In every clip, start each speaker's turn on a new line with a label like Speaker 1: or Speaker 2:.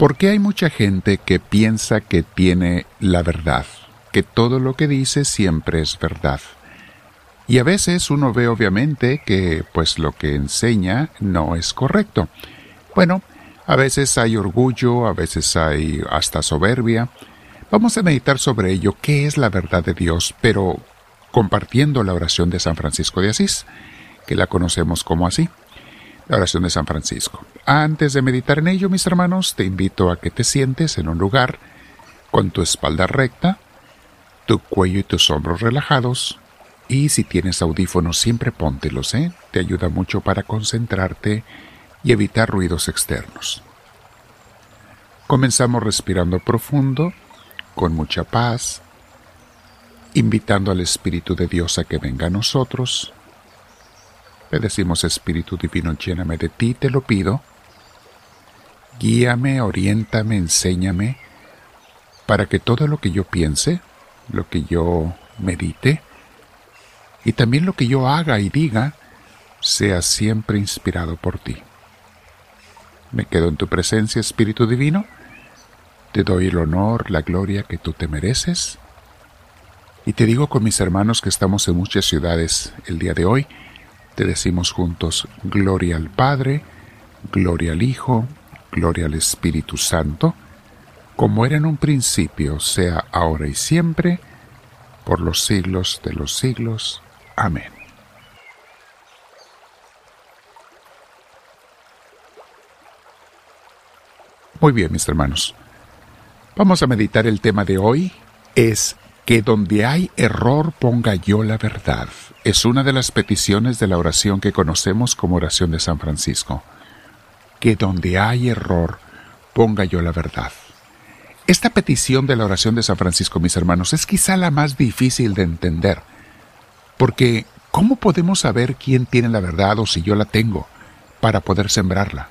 Speaker 1: ¿Por qué hay mucha gente que piensa que tiene la verdad? Que todo lo que dice siempre es verdad. Y a veces uno ve obviamente que pues lo que enseña no es correcto. Bueno, a veces hay orgullo, a veces hay hasta soberbia. Vamos a meditar sobre ello, qué es la verdad de Dios, pero compartiendo la oración de San Francisco de Asís, que la conocemos como así la oración de San Francisco. Antes de meditar en ello, mis hermanos, te invito a que te sientes en un lugar con tu espalda recta, tu cuello y tus hombros relajados, y si tienes audífonos siempre póntelos, ¿eh? Te ayuda mucho para concentrarte y evitar ruidos externos. Comenzamos respirando profundo, con mucha paz, invitando al Espíritu de Dios a que venga a nosotros, le decimos, Espíritu Divino, lléname de ti, te lo pido. Guíame, oriéntame, enséñame, para que todo lo que yo piense, lo que yo medite, y también lo que yo haga y diga, sea siempre inspirado por ti. Me quedo en tu presencia, Espíritu Divino. Te doy el honor, la gloria que tú te mereces. Y te digo con mis hermanos que estamos en muchas ciudades el día de hoy, te decimos juntos, gloria al Padre, gloria al Hijo, gloria al Espíritu Santo, como era en un principio, sea ahora y siempre, por los siglos de los siglos. Amén. Muy bien, mis hermanos. Vamos a meditar el tema de hoy. Es que donde hay error ponga yo la verdad. Es una de las peticiones de la oración que conocemos como oración de San Francisco. Que donde hay error ponga yo la verdad. Esta petición de la oración de San Francisco, mis hermanos, es quizá la más difícil de entender. Porque, ¿cómo podemos saber quién tiene la verdad o si yo la tengo para poder sembrarla?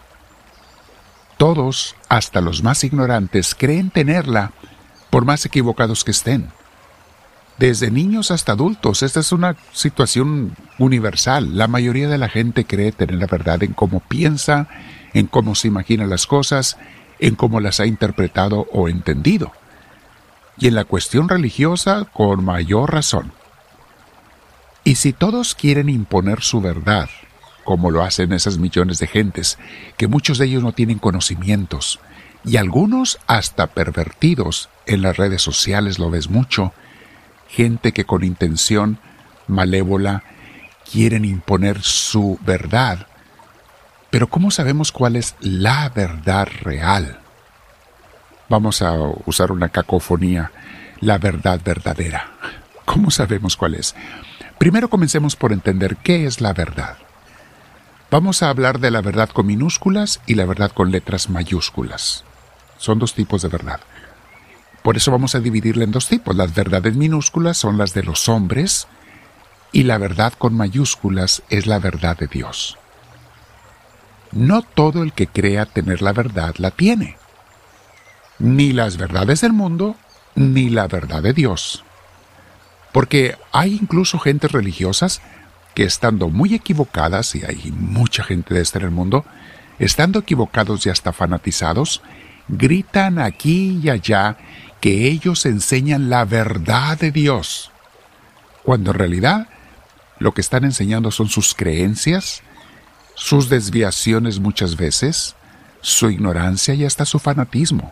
Speaker 1: Todos, hasta los más ignorantes, creen tenerla por más equivocados que estén desde niños hasta adultos. Esta es una situación universal. La mayoría de la gente cree tener la verdad en cómo piensa, en cómo se imagina las cosas, en cómo las ha interpretado o entendido. Y en la cuestión religiosa, con mayor razón. Y si todos quieren imponer su verdad, como lo hacen esas millones de gentes, que muchos de ellos no tienen conocimientos, y algunos hasta pervertidos en las redes sociales lo ves mucho, gente que con intención malévola quieren imponer su verdad. Pero ¿cómo sabemos cuál es la verdad real? Vamos a usar una cacofonía, la verdad verdadera. ¿Cómo sabemos cuál es? Primero comencemos por entender qué es la verdad. Vamos a hablar de la verdad con minúsculas y la verdad con letras mayúsculas. Son dos tipos de verdad. Por eso vamos a dividirla en dos tipos. Las verdades minúsculas son las de los hombres y la verdad con mayúsculas es la verdad de Dios. No todo el que crea tener la verdad la tiene. Ni las verdades del mundo, ni la verdad de Dios. Porque hay incluso gentes religiosas que estando muy equivocadas, y hay mucha gente de este en el mundo, estando equivocados y hasta fanatizados, gritan aquí y allá que ellos enseñan la verdad de Dios, cuando en realidad lo que están enseñando son sus creencias, sus desviaciones muchas veces, su ignorancia y hasta su fanatismo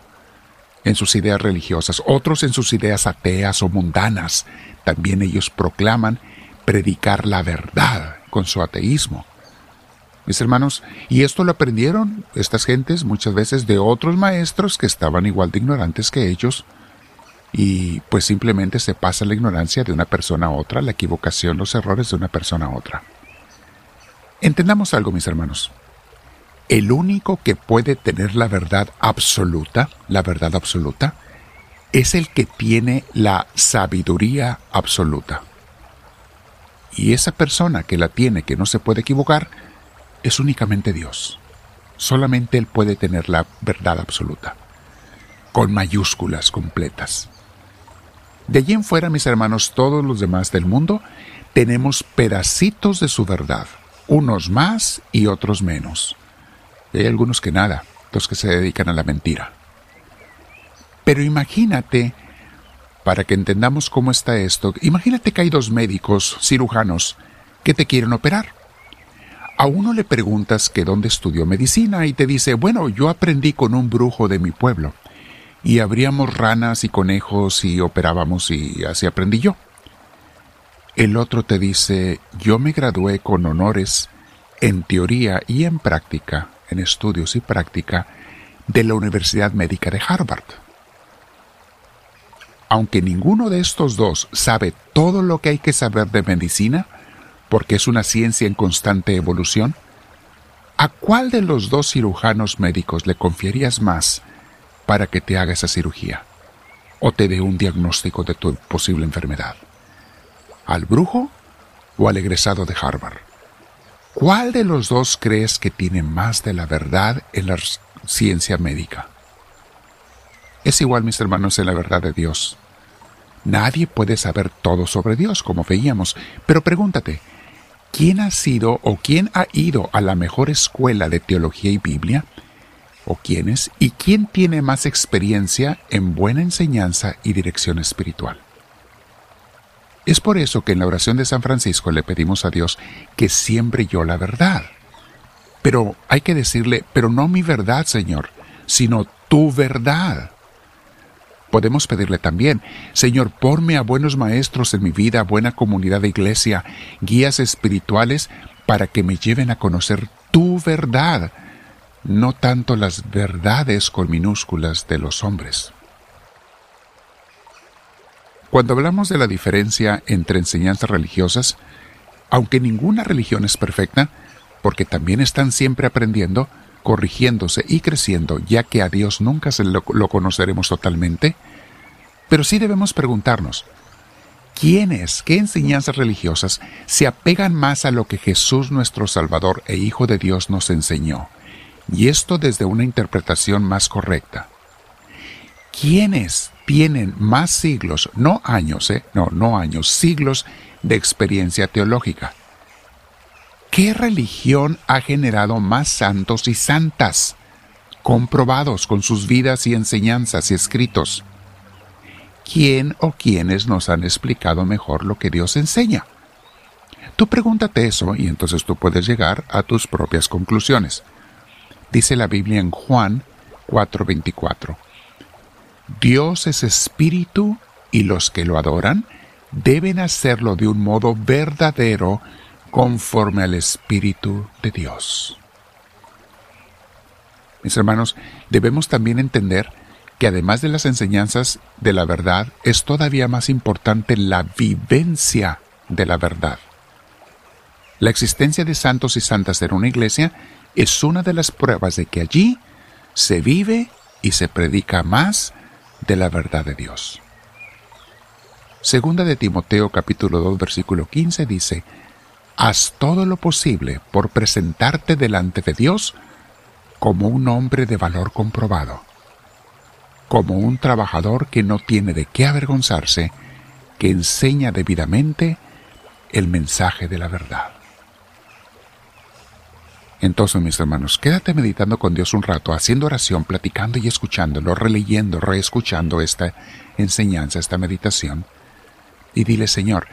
Speaker 1: en sus ideas religiosas, otros en sus ideas ateas o mundanas. También ellos proclaman predicar la verdad con su ateísmo. Mis hermanos, y esto lo aprendieron estas gentes muchas veces de otros maestros que estaban igual de ignorantes que ellos, y pues simplemente se pasa la ignorancia de una persona a otra, la equivocación, los errores de una persona a otra. Entendamos algo, mis hermanos. El único que puede tener la verdad absoluta, la verdad absoluta, es el que tiene la sabiduría absoluta. Y esa persona que la tiene, que no se puede equivocar, es únicamente Dios. Solamente Él puede tener la verdad absoluta, con mayúsculas completas. De allí en fuera, mis hermanos, todos los demás del mundo, tenemos pedacitos de su verdad, unos más y otros menos. Y hay algunos que nada, los que se dedican a la mentira. Pero imagínate, para que entendamos cómo está esto, imagínate que hay dos médicos cirujanos que te quieren operar. A uno le preguntas que dónde estudió medicina y te dice, bueno, yo aprendí con un brujo de mi pueblo y abríamos ranas y conejos y operábamos y así aprendí yo. El otro te dice, yo me gradué con honores en teoría y en práctica, en estudios y práctica, de la Universidad Médica de Harvard. Aunque ninguno de estos dos sabe todo lo que hay que saber de medicina, porque es una ciencia en constante evolución, ¿a cuál de los dos cirujanos médicos le confiarías más para que te haga esa cirugía o te dé un diagnóstico de tu posible enfermedad? ¿Al brujo o al egresado de Harvard? ¿Cuál de los dos crees que tiene más de la verdad en la ciencia médica? Es igual, mis hermanos, en la verdad de Dios. Nadie puede saber todo sobre Dios, como veíamos, pero pregúntate, ¿quién ha sido o quién ha ido a la mejor escuela de teología y Biblia o quiénes y quién tiene más experiencia en buena enseñanza y dirección espiritual. Es por eso que en la oración de San Francisco le pedimos a Dios que siempre yo la verdad. Pero hay que decirle, pero no mi verdad, Señor, sino tu verdad. Podemos pedirle también, Señor, ponme a buenos maestros en mi vida, buena comunidad de iglesia, guías espirituales para que me lleven a conocer tu verdad no tanto las verdades con minúsculas de los hombres. Cuando hablamos de la diferencia entre enseñanzas religiosas, aunque ninguna religión es perfecta, porque también están siempre aprendiendo, corrigiéndose y creciendo, ya que a Dios nunca lo, lo conoceremos totalmente, pero sí debemos preguntarnos, ¿quiénes, qué enseñanzas religiosas se apegan más a lo que Jesús nuestro Salvador e Hijo de Dios nos enseñó? Y esto desde una interpretación más correcta. ¿Quiénes tienen más siglos, no años, eh? no, no años, siglos de experiencia teológica? ¿Qué religión ha generado más santos y santas, comprobados con sus vidas y enseñanzas y escritos? ¿Quién o quiénes nos han explicado mejor lo que Dios enseña? Tú pregúntate eso y entonces tú puedes llegar a tus propias conclusiones dice la Biblia en Juan 4:24. Dios es espíritu y los que lo adoran deben hacerlo de un modo verdadero conforme al espíritu de Dios. Mis hermanos, debemos también entender que además de las enseñanzas de la verdad, es todavía más importante la vivencia de la verdad. La existencia de santos y santas en una iglesia es una de las pruebas de que allí se vive y se predica más de la verdad de Dios. Segunda de Timoteo capítulo 2 versículo 15 dice, Haz todo lo posible por presentarte delante de Dios como un hombre de valor comprobado, como un trabajador que no tiene de qué avergonzarse, que enseña debidamente el mensaje de la verdad. Entonces, mis hermanos, quédate meditando con Dios un rato, haciendo oración, platicando y escuchándolo, releyendo, reescuchando esta enseñanza, esta meditación. Y dile, Señor,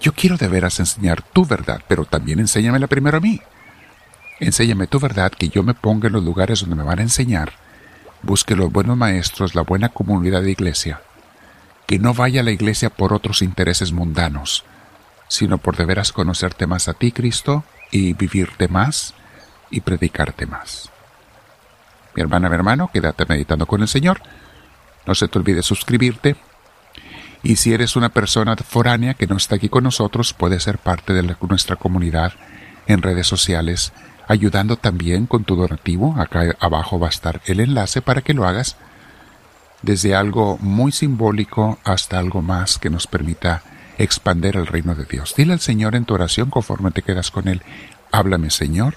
Speaker 1: yo quiero de veras enseñar tu verdad, pero también enséñamela primero a mí. Enséñame tu verdad, que yo me ponga en los lugares donde me van a enseñar. Busque los buenos maestros, la buena comunidad de iglesia. Que no vaya a la iglesia por otros intereses mundanos, sino por de veras conocerte más a ti, Cristo, y vivirte más y predicarte más. Mi hermana, mi hermano, quédate meditando con el Señor. No se te olvide suscribirte. Y si eres una persona foránea que no está aquí con nosotros, puedes ser parte de nuestra comunidad en redes sociales, ayudando también con tu donativo. Acá abajo va a estar el enlace para que lo hagas, desde algo muy simbólico hasta algo más que nos permita expander el reino de Dios. Dile al Señor en tu oración conforme te quedas con Él, háblame Señor,